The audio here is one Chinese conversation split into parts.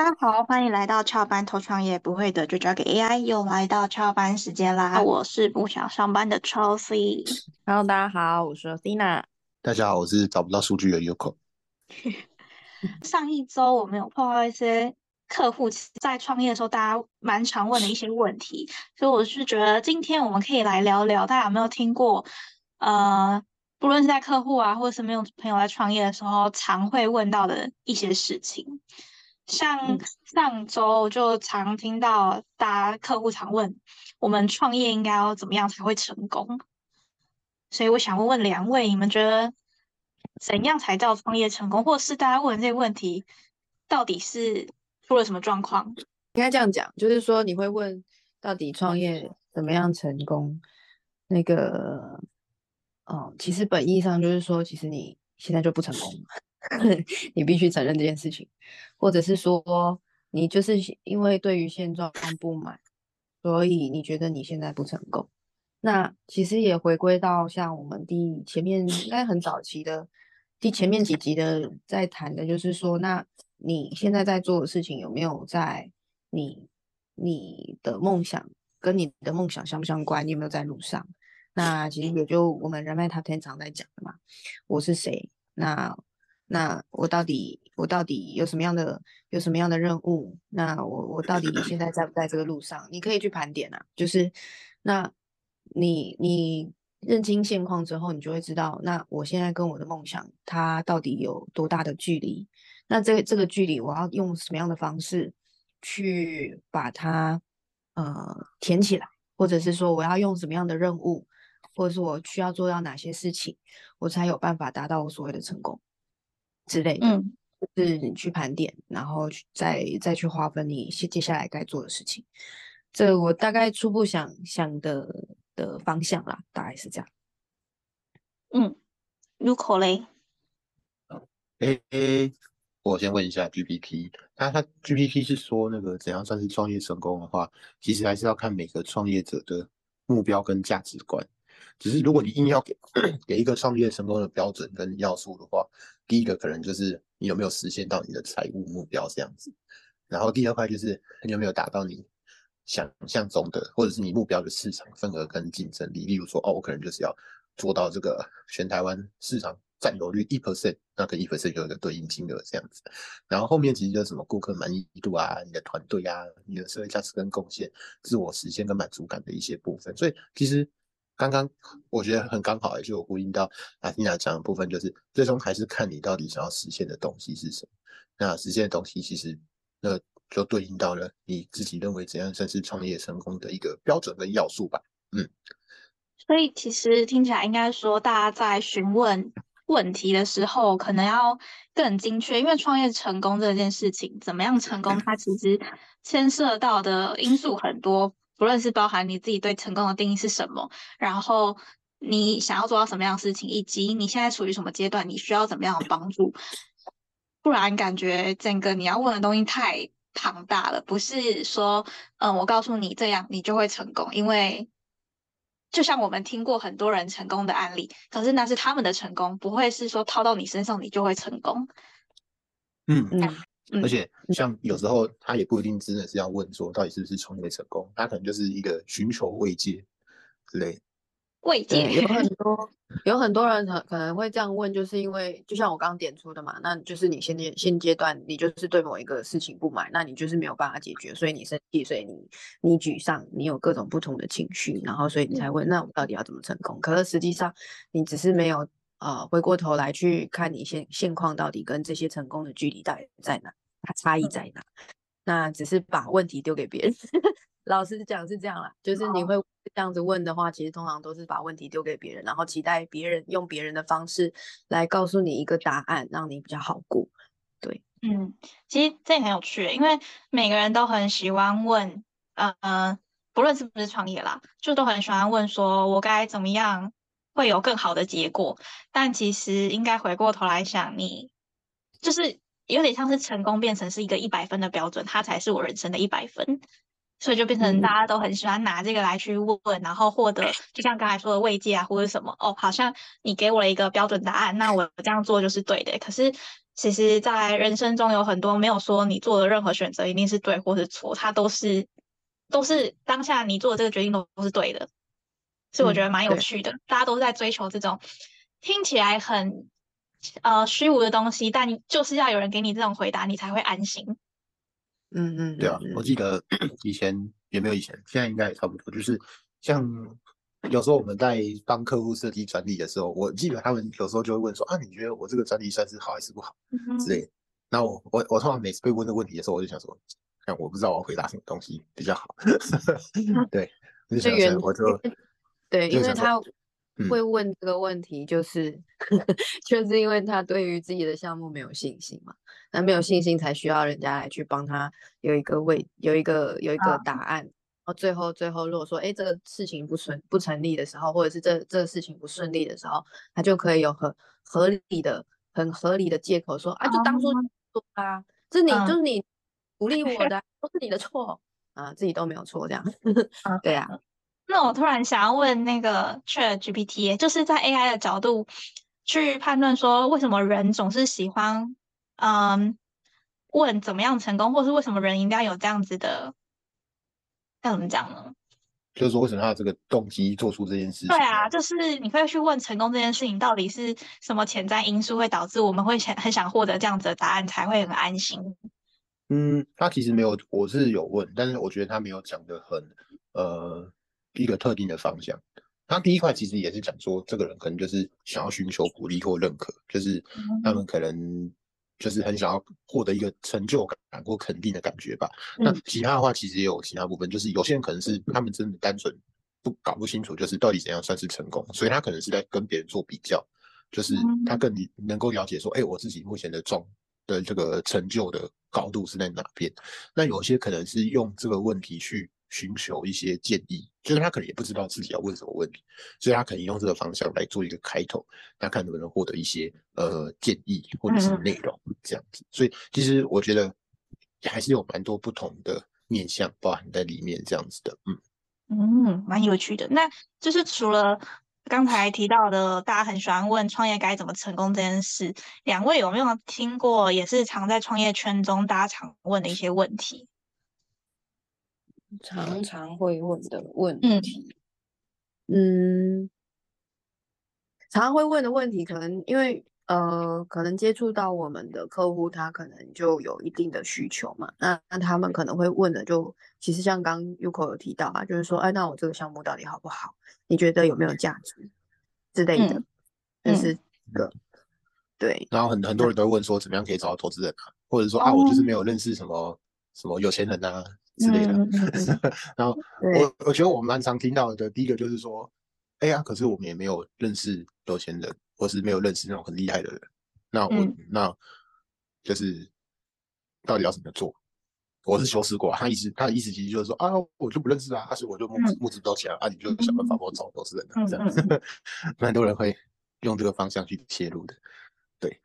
大家好，欢迎来到翘班偷创业不会的就交给 AI，又来到翘班时间啦！我是不想上班的 Chelsea。Hello，大家好，我是 Dina。大家好，我是找不到数据的 Yoko。上一周我们有碰到一些客户在创业的时候，大家蛮常问的一些问题，所以我是觉得今天我们可以来聊聊，大家有没有听过？呃，不论是在客户啊，或者是没有朋友在创业的时候，常会问到的一些事情。像上周就常听到大家客户常问我们创业应该要怎么样才会成功，所以我想问问两位，你们觉得怎样才叫创业成功，或是大家问这个问题到底是出了什么状况？应该这样讲，就是说你会问到底创业怎么样成功？那个，哦，其实本意上就是说，其实你现在就不成功。你必须承认这件事情，或者是说你就是因为对于现状不满，所以你觉得你现在不成功。那其实也回归到像我们第前面应该很早期的第前面几集的在谈的，就是说，那你现在在做的事情有没有在你你的梦想跟你的梦想相不相关？你有没有在路上？那其实也就我们人脉他天常在讲的嘛，我是谁？那那我到底我到底有什么样的有什么样的任务？那我我到底现在在不在这个路上？你可以去盘点啊，就是那你你认清现况之后，你就会知道，那我现在跟我的梦想它到底有多大的距离？那这这个距离我要用什么样的方式去把它呃填起来，或者是说我要用什么样的任务，或者是我需要做到哪些事情，我才有办法达到我所谓的成功？之类的，嗯，就是你去盘点，然后去再再去划分你接接下来该做的事情。这我大概初步想想的的方向啦，大概是这样。嗯，入口嘞。诶诶，我先问一下 GPT，那他 GPT 是说那个怎样算是创业成功的话，其实还是要看每个创业者的目标跟价值观。只是如果你硬要给 给一个创业成功的标准跟要素的话，第一个可能就是你有没有实现到你的财务目标这样子，然后第二块就是你有没有达到你想象中的或者是你目标的市场份额跟竞争力。例如说，哦，我可能就是要做到这个全台湾市场占有率一 percent，那跟一 percent 有一个对应金额这样子。然后后面其实就是什么顾客满意度啊、你的团队啊、你的社会价值跟贡献、自我实现跟满足感的一些部分。所以其实。刚刚我觉得很刚好，也就有呼应到阿蒂娜讲的部分，就是最终还是看你到底想要实现的东西是什么。那实现的东西其实那就对应到了你自己认为怎样算是创业成功的一个标准跟要素吧。嗯，所以其实听起来应该说，大家在询问问题的时候，可能要更精确，因为创业成功这件事情，怎么样成功，它其实牵涉到的因素很多。不论是包含你自己对成功的定义是什么，然后你想要做到什么样的事情，以及你现在处于什么阶段，你需要怎么样的帮助，不然感觉整个你要问的东西太庞大了。不是说，嗯，我告诉你这样你就会成功，因为就像我们听过很多人成功的案例，可是那是他们的成功，不会是说套到你身上你就会成功。嗯嗯。而且像有时候他也不一定真的是要问说到底是不是创业成功，他可能就是一个寻求慰藉之类。慰藉有很多，有很多人可可能会这样问，就是因为就像我刚刚点出的嘛，那就是你现阶现阶段你就是对某一个事情不满，那你就是没有办法解决，所以你生气，所以你你沮丧，你有各种不同的情绪，然后所以你才问，那我到底要怎么成功？可是实际上你只是没有呃回过头来去看你现现况到底跟这些成功的距离到底在哪。它差异在哪？那只是把问题丢给别人。老实讲是这样啦，就是你会这样子问的话，其实通常都是把问题丢给别人，然后期待别人用别人的方式来告诉你一个答案，让你比较好过。对，嗯，其实这也很有趣，因为每个人都很喜欢问，呃，不论是不是创业啦，就都很喜欢问，说我该怎么样会有更好的结果。但其实应该回过头来想，你就是。有点像是成功变成是一个一百分的标准，它才是我人生的一百分，所以就变成大家都很喜欢拿这个来去问，然后获得就像刚才说的慰藉啊，或者什么哦，好像你给我了一个标准答案，那我这样做就是对的。可是其实，在人生中有很多没有说你做的任何选择一定是对或是错，它都是都是当下你做的这个决定都都是对的，所以我觉得蛮有趣的。大家都在追求这种听起来很呃虚无的东西，但你就是要有人给你这种回答，你才会安心。嗯嗯，对啊，我记得 以前也没有以前，现在应该也差不多，就是像。有时候我们在帮客户设计专利的时候，我记得他们有时候就会问说啊，你觉得我这个专利算是好还是不好之类。那我我我通常每次被问这个问题的时候，我就想说，看我不知道我要回答什么东西比较好。对，这原我就对，因为他会问这个问题，就是 就是因为他对于自己的项目没有信心嘛，那没有信心才需要人家来去帮他有一个位有一个有一个答案。然后最后，最后，如果说，哎，这个事情不顺不成立的时候，或者是这这个事情不顺利的时候，他就可以有很合理的、很合理的借口说，啊，就当初说啊，这你就是你鼓励我的，都是你的错。啊，自己都没有错，这样，对啊。那我突然想要问那个 Chat GPT，就是在 AI 的角度去判断说，为什么人总是喜欢，嗯，问怎么样成功，或是为什么人一定要有这样子的？要怎么讲呢？就是说，为什么他这个动机做出这件事情？对啊，就是你会去问成功这件事情到底是什么潜在因素会导致我们会想很想获得这样子的答案，才会很安心。嗯，他其实没有，我是有问，但是我觉得他没有讲的很呃一个特定的方向。他第一块其实也是讲说，这个人可能就是想要寻求鼓励或认可，就是他们可能。就是很想要获得一个成就感或肯定的感觉吧。那其他的话其实也有其他部分，就是有些人可能是他们真的单纯不搞不清楚，就是到底怎样算是成功，所以他可能是在跟别人做比较，就是他更能够了解说，哎，我自己目前的状的这个成就的高度是在哪边。那有些可能是用这个问题去。寻求一些建议，就是他可能也不知道自己要问什么问题，所以他可能用这个方向来做一个开头，那看能不能获得一些呃建议或者是内容这样子。所以其实我觉得还是有蛮多不同的面向包含在里面这样子的，嗯嗯，蛮有趣的。那就是除了刚才提到的，大家很喜欢问创业该怎么成功这件事，两位有没有听过也是常在创业圈中大家常问的一些问题？常常会问的问题，嗯，常常会问的问题，可能因为呃，可能接触到我们的客户，他可能就有一定的需求嘛。那那他们可能会问的，就其实像刚 Uko 有提到啊，就是说，哎，那我这个项目到底好不好？你觉得有没有价值之类的？就是个对。然后很很多人都会问说，怎么样可以找到投资人啊？或者说啊，我就是没有认识什么什么有钱人啊。之类的，然后我我觉得我们蛮常听到的，第一个就是说，哎呀，可是我们也没有认识有钱人，或是没有认识那种很厉害的人，那我那就是到底要怎么做？我是修饰过，他意思他的意思其实就是说啊，我就不认识啊，所以我就募募资不到钱啊，你就想办法。帮我找投资人啊，这样子，蛮多人会用这个方向去切入的，对，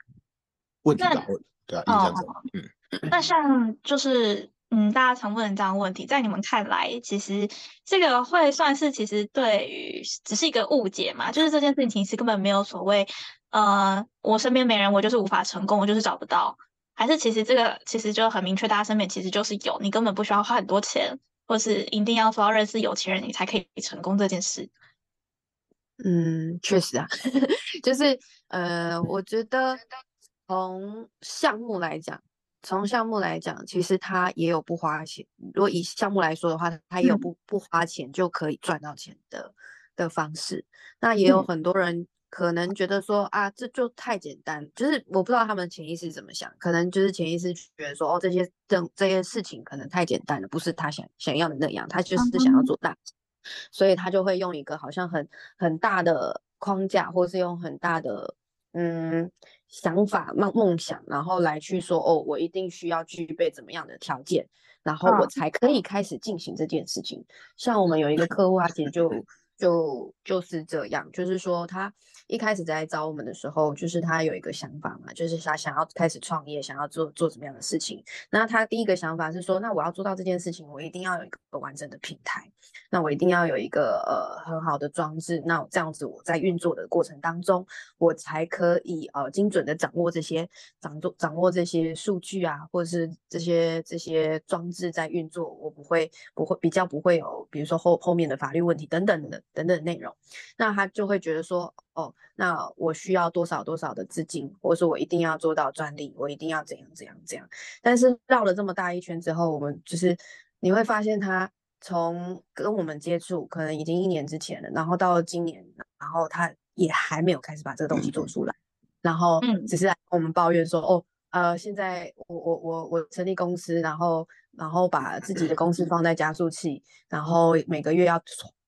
问题吧，对啊，印象中，嗯，那像就是。嗯，大家常问这样问题，在你们看来，其实这个会算是其实对于只是一个误解嘛？就是这件事情其实根本没有所谓，呃，我身边没人，我就是无法成功，我就是找不到，还是其实这个其实就很明确，大家身边其实就是有，你根本不需要花很多钱，或是一定要说要认识有钱人，你才可以成功这件事。嗯，确实啊，就是呃，我觉得从项目来讲。从项目来讲，其实它也有不花钱。如果以项目来说的话，它也有不不花钱就可以赚到钱的的方式。那也有很多人可能觉得说啊，这就太简单。就是我不知道他们潜意识怎么想，可能就是潜意识觉得说，哦，这些这这些事情可能太简单了，不是他想想要的那样。他就是想要做大，所以他就会用一个好像很很大的框架，或是用很大的嗯。想法、梦梦想，然后来去说哦，我一定需要具备怎么样的条件，然后我才可以开始进行这件事情。像我们有一个客户，他其实就就就是这样，就是说他一开始在找我们的时候，就是他有一个想法嘛，就是他想要开始创业，想要做做什么样的事情。那他第一个想法是说，那我要做到这件事情，我一定要有一个完整的平台，那我一定要有一个呃很好的装置，那这样子我在运作的过程当中，我才可以呃精准的掌握这些掌握掌握这些数据啊，或者是这些这些装置在运作，我不会不会比较不会有，比如说后后面的法律问题等等的。等等内容，那他就会觉得说，哦，那我需要多少多少的资金，或者说我一定要做到专利，我一定要怎样怎样怎样。但是绕了这么大一圈之后，我们就是你会发现，他从跟我们接触可能已经一年之前了，然后到今年，然后他也还没有开始把这个东西做出来，然后只是来跟我们抱怨说，哦，呃，现在我我我我成立公司，然后然后把自己的公司放在加速器，然后每个月要。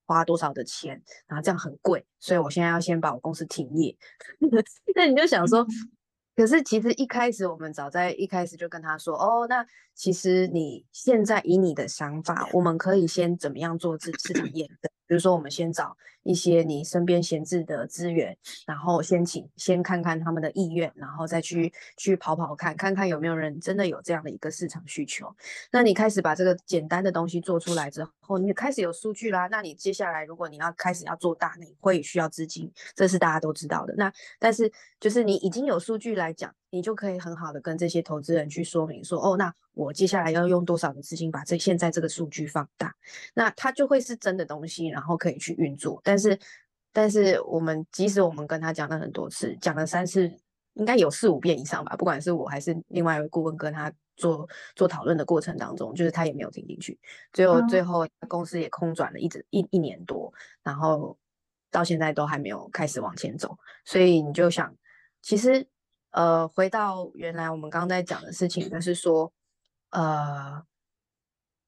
花多少的钱，然后这样很贵，所以我现在要先把我公司停业。那你就想说，可是其实一开始我们早在一开始就跟他说，哦，那其实你现在以你的想法，我们可以先怎么样做市市场验证？比如说，我们先找一些你身边闲置的资源，然后先请先看看他们的意愿，然后再去去跑跑看，看看有没有人真的有这样的一个市场需求。那你开始把这个简单的东西做出来之后，你开始有数据啦。那你接下来如果你要开始要做大，你会需要资金，这是大家都知道的。那但是就是你已经有数据来讲。你就可以很好的跟这些投资人去说明说，哦，那我接下来要用多少的资金把这现在这个数据放大，那它就会是真的东西，然后可以去运作。但是，但是我们即使我们跟他讲了很多次，讲了三次，应该有四五遍以上吧，不管是我还是另外一位顾问跟他做做讨论的过程当中，就是他也没有听进去，最后最后公司也空转了一直一一年多，然后到现在都还没有开始往前走，所以你就想，其实。呃，回到原来我们刚刚在讲的事情，就是说，呃，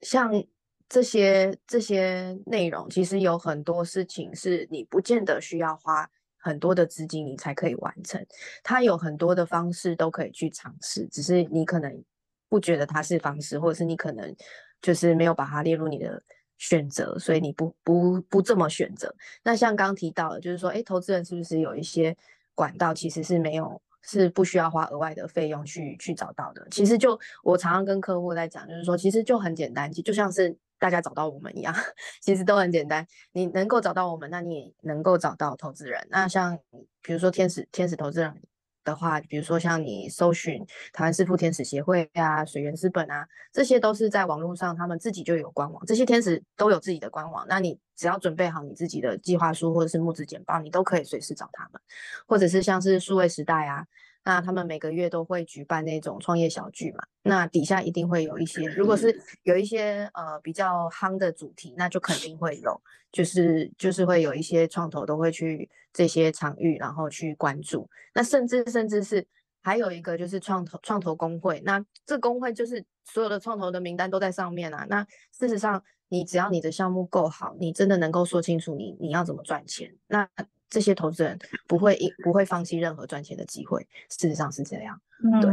像这些这些内容，其实有很多事情是你不见得需要花很多的资金，你才可以完成。它有很多的方式都可以去尝试，只是你可能不觉得它是方式，或者是你可能就是没有把它列入你的选择，所以你不不不这么选择。那像刚提到的，就是说，哎，投资人是不是有一些管道其实是没有？是不需要花额外的费用去去找到的。其实就我常常跟客户在讲，就是说，其实就很简单，就像是大家找到我们一样，其实都很简单。你能够找到我们，那你也能够找到投资人。那像比如说天使天使投资人的话，比如说像你搜寻台湾师傅天使协会啊、水源资本啊，这些都是在网络上，他们自己就有官网，这些天使都有自己的官网。那你只要准备好你自己的计划书或者是募资简报，你都可以随时找他们，或者是像是数位时代啊，那他们每个月都会举办那种创业小聚嘛，那底下一定会有一些，如果是有一些呃比较夯的主题，那就肯定会有，就是就是会有一些创投都会去这些场域，然后去关注，那甚至甚至是还有一个就是创投创投工会，那这工会就是所有的创投的名单都在上面啊，那事实上。你只要你的项目够好，你真的能够说清楚你你要怎么赚钱，那这些投资人不会不会放弃任何赚钱的机会。事实上是这样。对，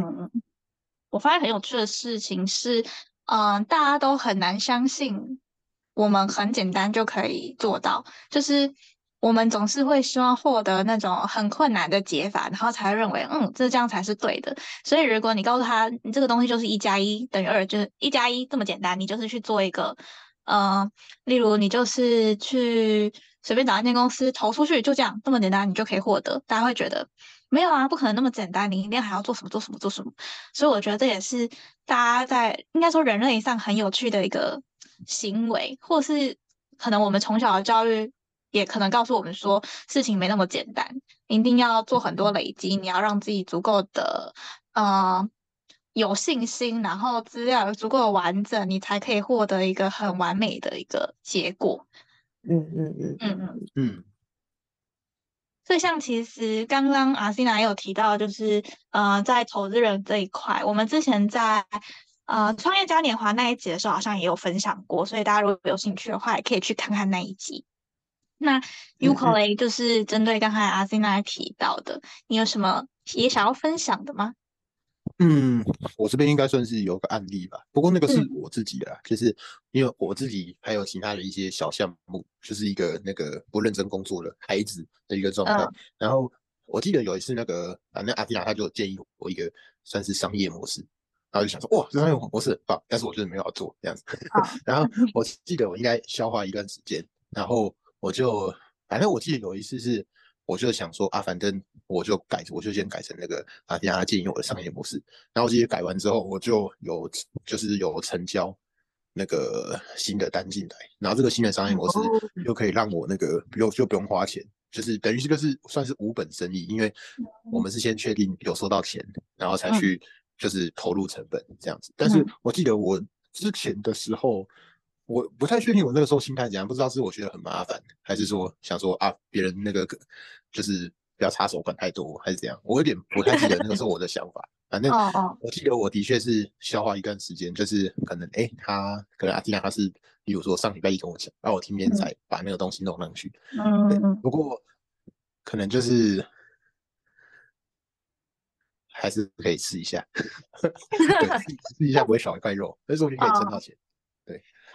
我发现很有趣的事情是，嗯，大家都很难相信我们很简单就可以做到，就是我们总是会希望获得那种很困难的解法，然后才认为嗯这这样才是对的。所以如果你告诉他你这个东西就是一加一等于二，就是一加一这么简单，你就是去做一个。呃，例如你就是去随便找一间公司投出去，就这样这么简单，你就可以获得。大家会觉得没有啊，不可能那么简单，你一定还要做什么做什么做什么。所以我觉得这也是大家在应该说人类上很有趣的一个行为，或是可能我们从小的教育也可能告诉我们说，事情没那么简单，一定要做很多累积，你要让自己足够的呃。有信心，然后资料足够完整，你才可以获得一个很完美的一个结果。嗯嗯嗯嗯嗯嗯。所以像其实刚刚阿西娜也有提到，就是呃，在投资人这一块，我们之前在呃创业嘉年华那一集的时候，好像也有分享过。所以大家如果有兴趣的话，也可以去看看那一集。那 UKOLE 就是针对刚才阿西娜提到的，你有什么也想要分享的吗？嗯，我这边应该算是有个案例吧，不过那个是我自己的啦，就是因为我自己还有其他的一些小项目，就是一个那个不认真工作的孩子的一个状态。嗯然后我记得有一次那个反正阿蒂娜他就建议我一个算是商业模式，然后就想说哇，这商业模式很棒，但是我就是没有做这样子。然后我记得我应该消化一段时间，然后我就反正我记得有一次是。我就想说啊，反正我就改，我就先改成那个啊，让他建议我的商业模式。然后我直接改完之后，我就有就是有成交那个新的单进来，然后这个新的商业模式又可以让我那个不用就不用花钱，就是等于是就是算是无本生意，因为我们是先确定有收到钱，然后才去就是投入成本这样子。但是我记得我之前的时候。我不太确定我那个时候心态怎样，不知道是我觉得很麻烦，还是说想说啊别人那个就是不要插手管太多，还是怎样？我有点不太记得那个时候我的想法。反正我记得我的确是消化一段时间，就是可能哎他可能阿蒂娜他是，比如说上礼拜一跟我讲，然后我今天才把那个东西弄上去。嗯嗯，不过可能就是还是可以试一下，对，试一下不会少一块肉，但是我就可以挣到钱。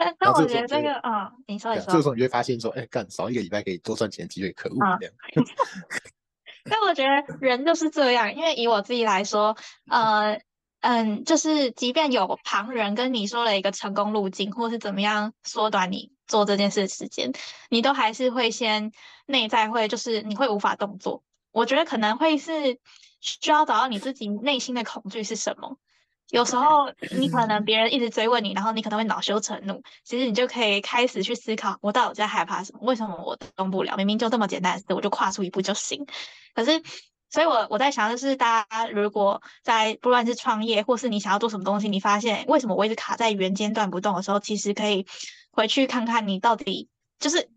但然后但我觉得这个，嗯，你说你说这个时，候你就会发现说，哎，干少一个礼拜可以多赚钱的机会，可恶啊这样。但我觉得人就是这样，因为以我自己来说，呃，嗯，就是即便有旁人跟你说了一个成功路径，或是怎么样缩短你做这件事的时间，你都还是会先内在会就是你会无法动作。我觉得可能会是需要找到你自己内心的恐惧是什么。有时候你可能别人一直追问你，然后你可能会恼羞成怒，其实你就可以开始去思考，我到底在害怕什么？为什么我动不了？明明就这么简单的事，我就跨出一步就行。可是，所以我我在想，就是大家如果在不论是创业，或是你想要做什么东西，你发现为什么我一直卡在原阶段不动的时候，其实可以回去看看你到底就是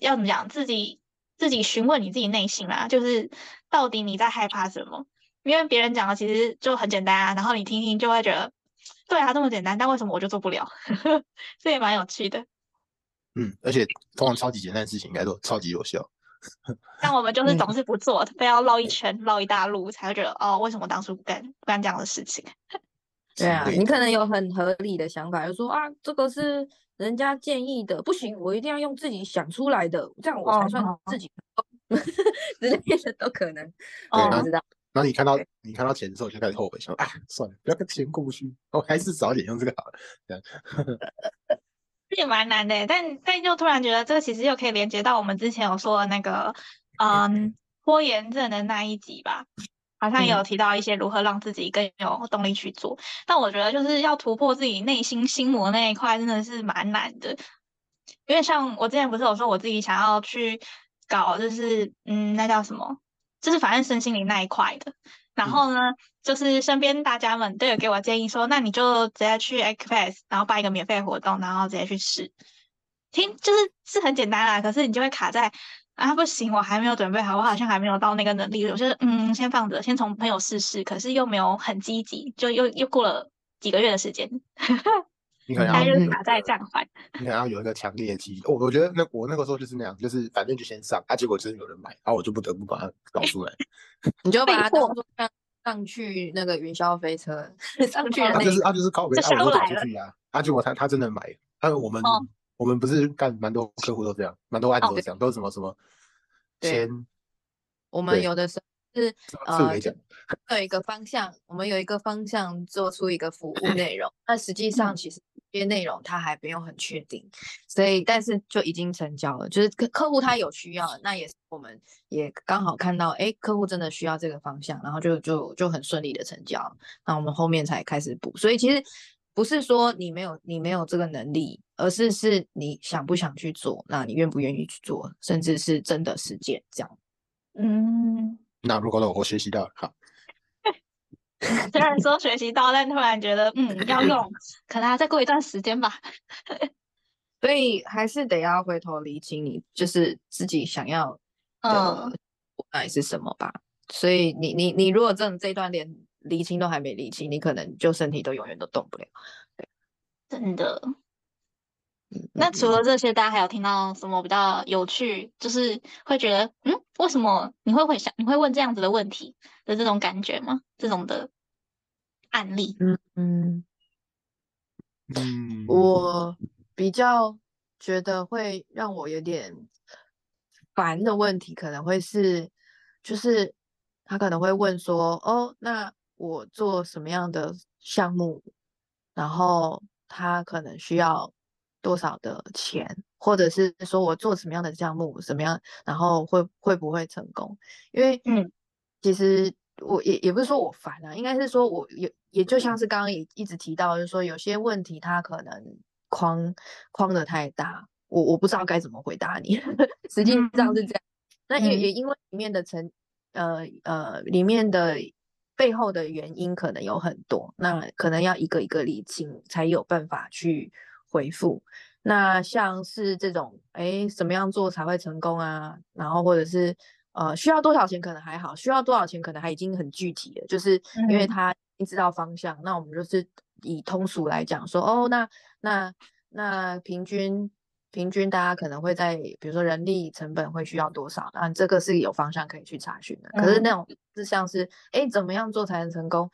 要怎么讲，自己自己询问你自己内心啦，就是到底你在害怕什么？因为别人讲的其实就很简单啊，然后你听听就会觉得，对啊，这么简单，但为什么我就做不了？这也蛮有趣的。嗯，而且通常超级简单的事情应该都超级有效。但我们就是总是不做，非要绕一圈、绕一大路，才会觉得哦，为什么当初不干不干这样的事情？对啊，你可能有很合理的想法，就说啊，这个是人家建议的，不行，我一定要用自己想出来的，这样我才算哦自己成功 之类的都可能。哦我不知道，然后你看到你看到钱的时候，就开始后悔，想啊，算了，不要跟钱过不去，我还是早点用这个好了。这样，这也蛮难的，但但又突然觉得这个其实又可以连接到我们之前有说的那个，嗯，拖延症的那一集吧，好像也有提到一些如何让自己更有动力去做。但我觉得就是要突破自己内心心魔那一块，真的是蛮难的。因为像我之前不是有说我自己想要去搞，就是嗯，那叫什么？就是反正身心灵那一块的。然后呢，就是身边大家们都有给我建议说，那你就直接去 Xpass，然后办一个免费活动，然后直接去试。听就是是很简单啦，可是你就会卡在啊，不行，我还没有准备好，我好像还没有到那个能力。我就是嗯，先放着，先从朋友试试，可是又没有很积极，就又又过了几个月的时间，你可能大要卡在暂缓。你可能要有一个强烈的记忆。我我觉得那我那个时候就是那样，就是反正就先上，啊，结果真的有人买，然后我就不得不把它搞出来。你就把它当做上上去那个云霄飞车上去的 啊，那一就是啊，就是靠北，就啊，我不走出去啊，啊，结果他他真的买，啊，我们哦我们不是干蛮多客户都这样，蛮多案子这样，都是什么什么先我们有的时候是这呃有一个方向，我们有一个方向做出一个服务内容，那实际上其实这些内容他还没有很确定，所以但是就已经成交了，就是客客户他有需要，那也是我们也刚好看到，哎，客户真的需要这个方向，然后就就就很顺利的成交，那我们后面才开始补，所以其实不是说你没有你没有这个能力，而是是你想不想去做，那你愿不愿意去做，甚至是真的实践这样。嗯，那如果我学习到了，好，虽然说学习到，但突然觉得嗯要用，可能还要再过一段时间吧。所以还是得要回头理清你就是自己想要的嗯到底是什么吧。所以你你你如果真的这一段连理清都还没理清，你可能就身体都永远都动不了。真的。嗯那除了这些，大家还有听到什么比较有趣，就是会觉得，嗯，为什么你会会想，你会问这样子的问题的这种感觉吗？这种的案例？嗯嗯，嗯，我比较觉得会让我有点烦的问题，可能会是，就是他可能会问说，哦，那我做什么样的项目，然后他可能需要多少的钱，或者是说我做什么样的项目，什么样，然后会会不会成功？因为嗯，其实我也也不是说我烦啊，应该是说我也也就像是刚刚也一直提到，就是说有些问题它可能框框的太大，我我不知道该怎么回答你，实际上是这样。那也嗯也因为里面的成呃呃里面的背后的原因可能有很多，那可能要一个一个理清，才有办法去回复。那像是这种，哎，怎么样做才会成功啊？然后或者是呃，需要多少钱可能还好，需要多少钱可能还已经很具体了，就是因为嗯他已经知道方向，那我们就是以通俗来讲说，哦，那那那平均平均大家可能会在比如说人力成本会需要多少，那这个是有方向可以去查询的。可是那种是像是，哎，怎么样做才能成功？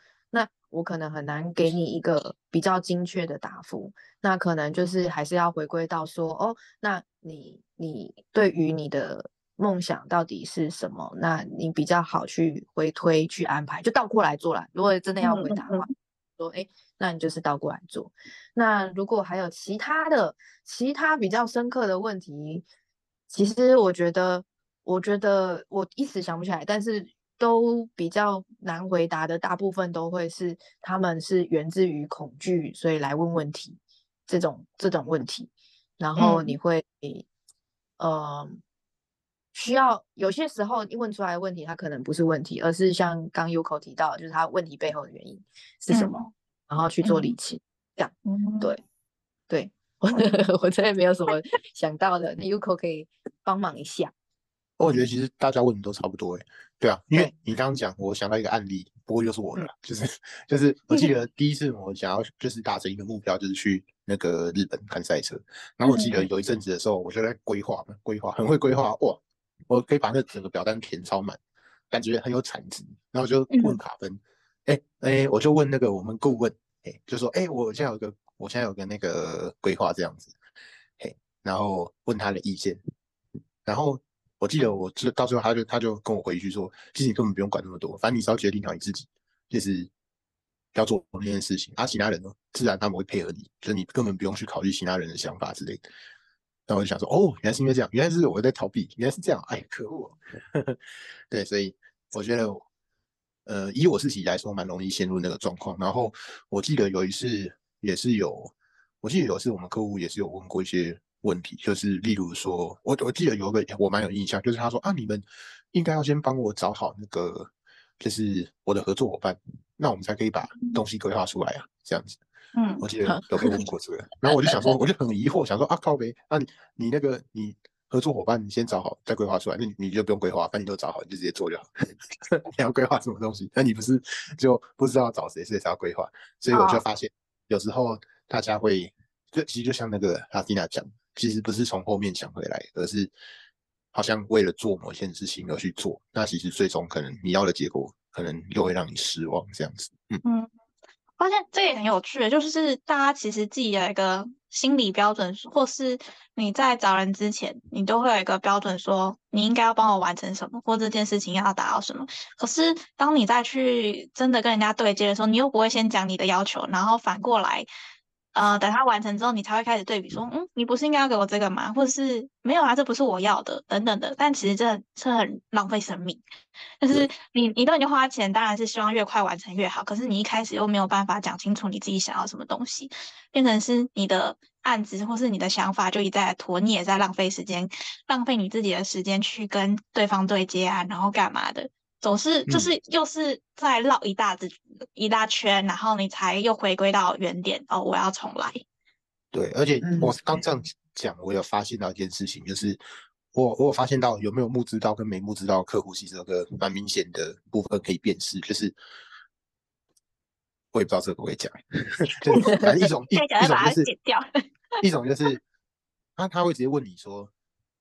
那我可能很难给你一个比较精确的答复。那可能就是还是要回归到说，哦，那你你对于你的梦想到底是什么？那你比较好去回推去安排，就倒过来做啦。如果真的要回答的话，说，哎，那你就是倒过来做。那如果还有其他的其他比较深刻的问题，其实我觉得，我觉得我一时想不起来，但是都比较难回答的，大部分都会是他们是源自于恐惧，所以来问问题。这种这种问题，然后嗯你会，呃，需要有些时候问出来的问题，它可能不是问题，而是像刚 Uko 提到，就是他问题背后的原因是什么，然后去做理清。嗯，对对，我 我真的没有什么想到的，那 Uko 可以帮忙一下。我觉得其实大家问的都差不多诶，对啊，因为你刚刚讲，我想到一个案例，不过又是我的啦，就是就是我记得 第一次我想要就是达成一个目标，就是去那个日本看赛车，然后我记得有一阵子的时候，我就在规划嘛，规划很会规划哇，我可以把那整个表单填超满，感觉很有产值，然后我就问卡芬，哎哎，我就问那个我们顾问，哎，就说哎，我现在有个我现在有个那个规划这样子，嘿，然后问他的意见，然后。我记得我这到最后，他就他就跟我回一句说，其实你根本不用管那么多，反正你只要决定好你自己，就是要做那件事情，啊，其他人呢，自然他们会配合你，就是你根本不用去考虑其他人的想法之类的。然后我就想说，哦，原来是因为这样，原来是我在逃避，原来是这样，哎，可恶。对，所以我觉得，呃，以我自己来说，蛮容易陷入那个状况。然后我记得有一次也是有，我记得有一次我们客户也是有问过一些。问题就是，例如说，我我记得有个我蛮有印象，就是他说啊，你们应该要先帮我找好那个，就是我的合作伙伴，那我们才可以把东西规划出来啊，这样子。嗯，我记得有被问过这个，然后我就想说，我就很疑惑，想说啊，靠呗，那你你那个你合作伙伴你先找好再规划出来，那你你就不用规划，反正你都找好，你就直接做就好。你要规划什么东西？那你不是就不知道找谁，所以才要规划。所以我就发现，有时候大家会，就其实就像那个阿蒂娜讲。其实不是从后面想回来，而是好像为了做某件事情而去做，那其实最终可能你要的结果，可能又会让你失望，这样子。嗯嗯，发现这也很有趣，就是大家其实自己有一个心理标准，或是你在找人之前，你都会有一个标准，说你应该要帮我完成什么，或这件事情要达到什么。可是当你再去真的跟人家对接的时候，你又不会先讲你的要求，然后反过来。呃，等他完成之后，你才会开始对比，说，嗯，你不是应该要给我这个吗？或者是没有啊，这不是我要的，等等的。但其实这这很浪费生命。就是你你都已经花钱，当然是希望越快完成越好。可是你一开始又没有办法讲清楚你自己想要什么东西，变成是你的案子或是你的想法就一再拖，你也在浪费时间，浪费你自己的时间去跟对方对接啊，然后干嘛的。总是就是又是在绕一大子、嗯、一大圈，然后你才又回归到原点哦，我要重来。对，而且我刚这样讲，我有发现到一件事情，就是我我有发现到有没有募资到跟没募资到客户，其实有个蛮明显的部分可以辨识，就是我也不知道这个会不可以讲，就是反正一种一一种就是一种就是他他会直接问你说，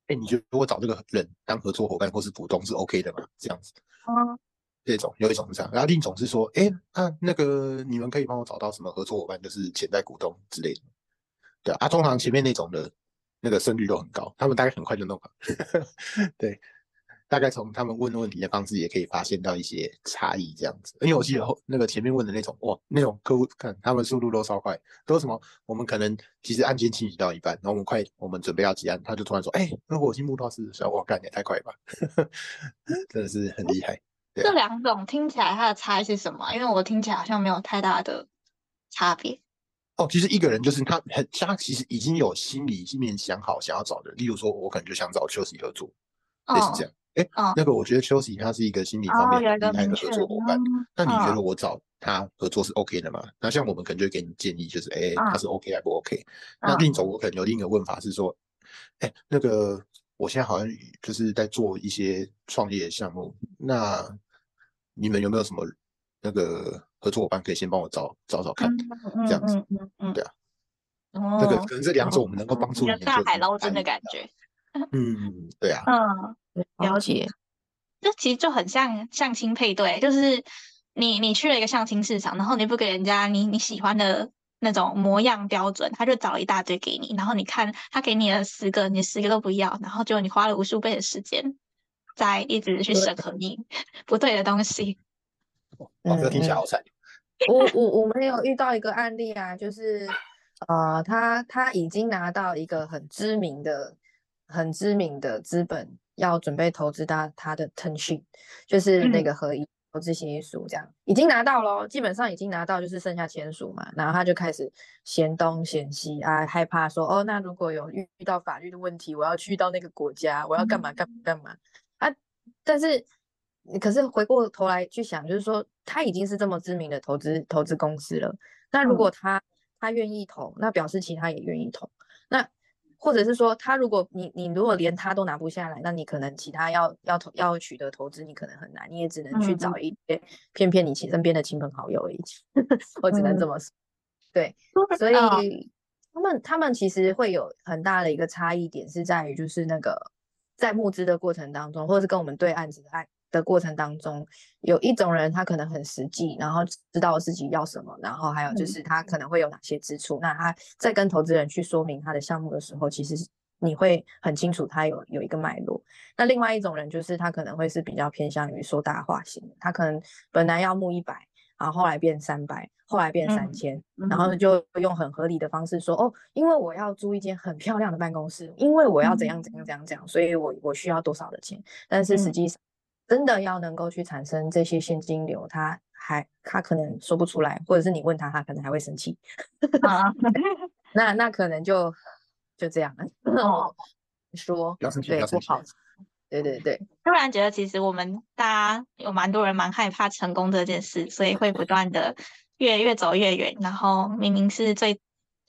哎，你觉得我找这个人当合作伙伴或是股东是 OK 的吗？这样子。嗯，这种有一种是这样，然后另一种是说，哎，那那个你们可以帮我找到什么合作伙伴，就是潜在股东之类的，对啊，啊，通常前面那种的那个胜率都很高，他们大概很快就弄好，对。大概从他们问问题的方式也可以发现到一些差异，这样子。因为我记得后那个前面问的那种，哇，那种客户看他们速度都超快，都什么？我们可能其实案件清理到一半，然后我们快，我们准备要结案，他就突然说，哎，那我新目标是小，我干也太快吧，真的是很厉害。这两种听起来它的差异是什么？因为我听起来好像没有太大的差别。哦，其实一个人就是他很，他其实已经有心里面想好想要找的，例如说，我可能就想找邱喜合作，类似这样。哎，那个我觉得休息他是一个心理方面很厉害的合作伙伴。那你觉得我找他合作是 OK 的吗？那像我们可能就会给你建议，就是哎，他是 OK 还不 OK？那另一种我可能有另一个问法是说，哎，那个我现在好像就是在做一些创业项目，那你们有没有什么那个合作伙伴可以先帮我找找找看，这样子，对啊，那个可能这两种我们能够帮助你，大海捞针的感觉。嗯，对啊，嗯。了解，这其实就很像相亲配对，就是你你去了一个相亲市场，然后你不给人家你你喜欢的那种模样标准，他就找一大堆给你，然后你看他给你了十个，你十个都不要，然后就你花了无数倍的时间在一直去审核你不对的东西。哇，这听起来好惨。我我我们有遇到一个案例啊，就是呃，他他已经拿到一个很知名的很知名的资本。要准备投资他他的腾讯，就是那个合一投资协议书，这样已经拿到咯，基本上已经拿到，就是剩下签署嘛。然后他就开始嫌东嫌西啊，害怕说哦，那如果有遇到法律的问题，我要去到那个国家，我要干嘛干嘛干嘛啊？但是可是回过头来去想，就是说他已经是这么知名的投资投资公司了，那如果他他愿意投，那表示其他也愿意投，那。或者是说，他如果你你如果连他都拿不下来，那你可能其他要要投要取得投资，你可能很难，你也只能去找一些骗骗你亲身边的亲朋好友而已。我只能这么说。对，所以他们他们其实会有很大的一个差异点，是在于就是那个在募资的过程当中，或者是跟我们对案子的案。的过程当中，有一种人他可能很实际，然后知道自己要什么，然后还有就是他可能会有哪些支出。那他在跟投资人去说明他的项目的时候，其实你会很清楚他有有一个脉络。那另外一种人就是他可能会是比较偏向于说大话型，他可能本来要募一百，然后后来变三百，后来变三千，然后就用很合理的方式说哦，因为我要租一间很漂亮的办公室，因为我要怎样怎样怎样怎样，所以我我需要多少的钱，但是实际上。真的要能够去产生这些现金流，他还他可能说不出来，或者是你问他，他可能还会生气。那那可能就就这样了。说对不好，对对对。突然觉得其实我们大家有蛮多人蛮害怕成功这件事，所以会不断的越越走越远。然后明明是最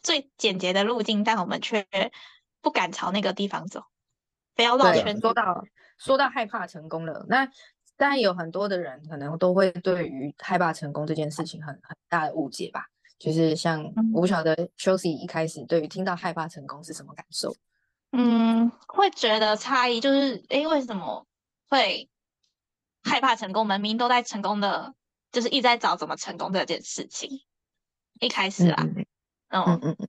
最简洁的路径，但我们却不敢朝那个地方走，不要绕圈。说到。说到害怕成功了，那当然有很多的人可能都会对于害怕成功这件事情很很大的误解吧。就是像我不晓得 s h o s y 一开始对于听到害怕成功是什么感受？嗯，会觉得诧异，就是诶，为什么会害怕成功？明明都在成功的，就是一直在找怎么成功这件事情。一开始啦，嗯嗯嗯。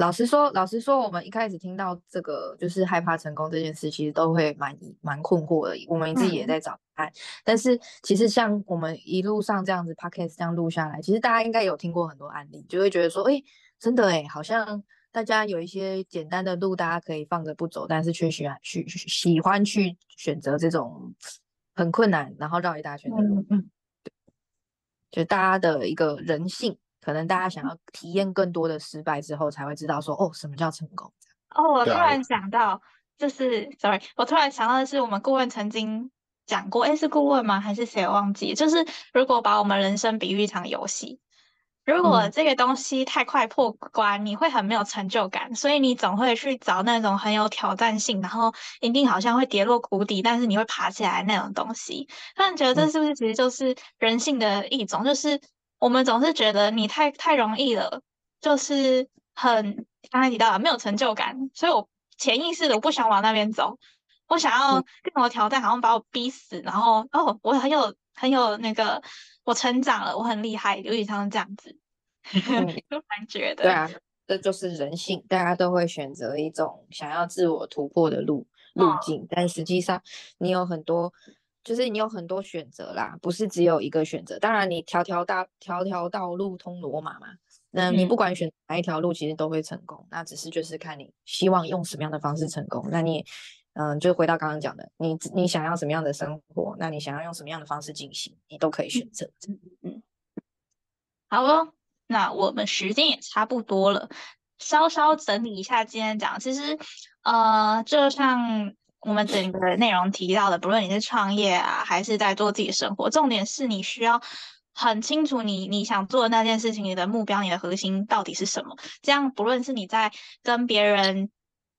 老实说，老实说，我们一开始听到这个就是害怕成功这件事，其实都会蛮蛮困惑的。我们自己也在找答案。但是其实像我们一路上这样子 podcast 这样录下来，其实大家应该有听过很多案例，就会觉得说，哎，真的哎，好像大家有一些简单的路，大家可以放着不走，但是却喜欢去喜欢去选择这种很困难，然后绕一大圈的路。嗯，就大家的一个人性。可能大家想要体验更多的失败之后，才会知道说哦，什么叫成功？哦，我突然想到，就是 sorry，我突然想到的是，我们顾问曾经讲过，哎，是顾问吗？还是谁？我忘记。就是如果把我们人生比喻一场游戏，如果这个东西太快破关，你会很没有成就感，所以你总会去找那种很有挑战性，然后一定好像会跌落谷底，但是你会爬起来那种东西。那你觉得这是不是其实就是人性的一种？就是。我们总是觉得你太太容易了，就是很刚才提到没有成就感，所以我潜意识的我不想往那边走，我想要更多挑战，好像把我逼死，然后哦，我很有很有那个，我成长了，我很厉害，有点像这样子，就感觉得。对啊，这就是人性，大家都会选择一种想要自我突破的路路径，但实际上你有很多。就是你有很多选择啦，不是只有一个选择。当然，你条条大条条道路通罗马嘛，那你不管选哪一条路，其实都会成功。那只是就是看你希望用什么样的方式成功。那你，嗯，就回到刚刚讲的，你你想要什么样的生活，那你想要用什么样的方式进行，你都可以选择。嗯，好了，那我们时间也差不多了，稍稍整理一下今天讲，其实，呃，就像。我们整个内容提到的，不论你是创业啊，还是在做自己的生活，重点是你需要很清楚你你想做的那件事情，你的目标、你的核心到底是什么。这样，不论是你在跟别人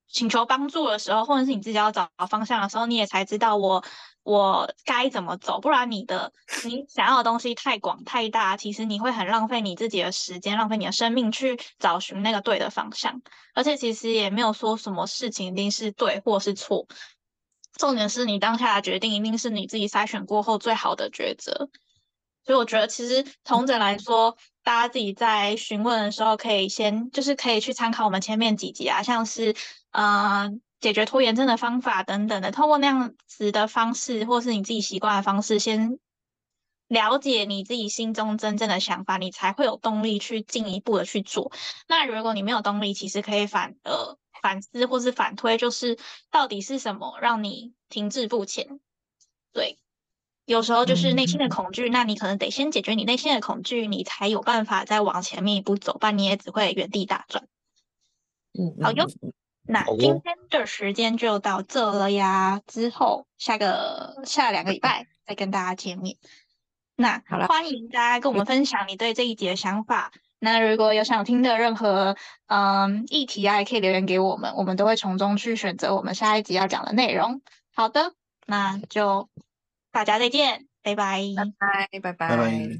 请求帮助的时候，或者是你自己要找方向的时候，你也才知道我我该怎么走。不然，你的你想要的东西太广太大，其实你会很浪费你自己的时间，浪费你的生命去找寻那个对的方向。而且，其实也没有说什么事情一定是对或是错。重点是你当下的决定一定是你自己筛选过后最好的抉择，所以我觉得其实同整来说，大家自己在询问的时候，可以先就是可以去参考我们前面几集啊，像是呃解决拖延症的方法等等的，通过那样子的方式，或是你自己习惯的方式，先了解你自己心中真正的想法，你才会有动力去进一步的去做。那如果你没有动力，其实可以反呃。反思或是反推，就是到底是什么让你停滞不前？对，有时候就是内心的恐惧，那你可能得先解决你内心的恐惧，你才有办法再往前面一步走，不然你也只会原地打转。嗯，好哟。那今天的时间就到这了呀，之后下个下两个礼拜 再跟大家见面。那好了，欢迎大家跟我们分享你对这一集的想法。那如果有想听的任何嗯议题啊，也可以留言给我们，我们都会从中去选择我们下一集要讲的内容。好的，那就大家再见，拜拜，拜拜，拜拜拜。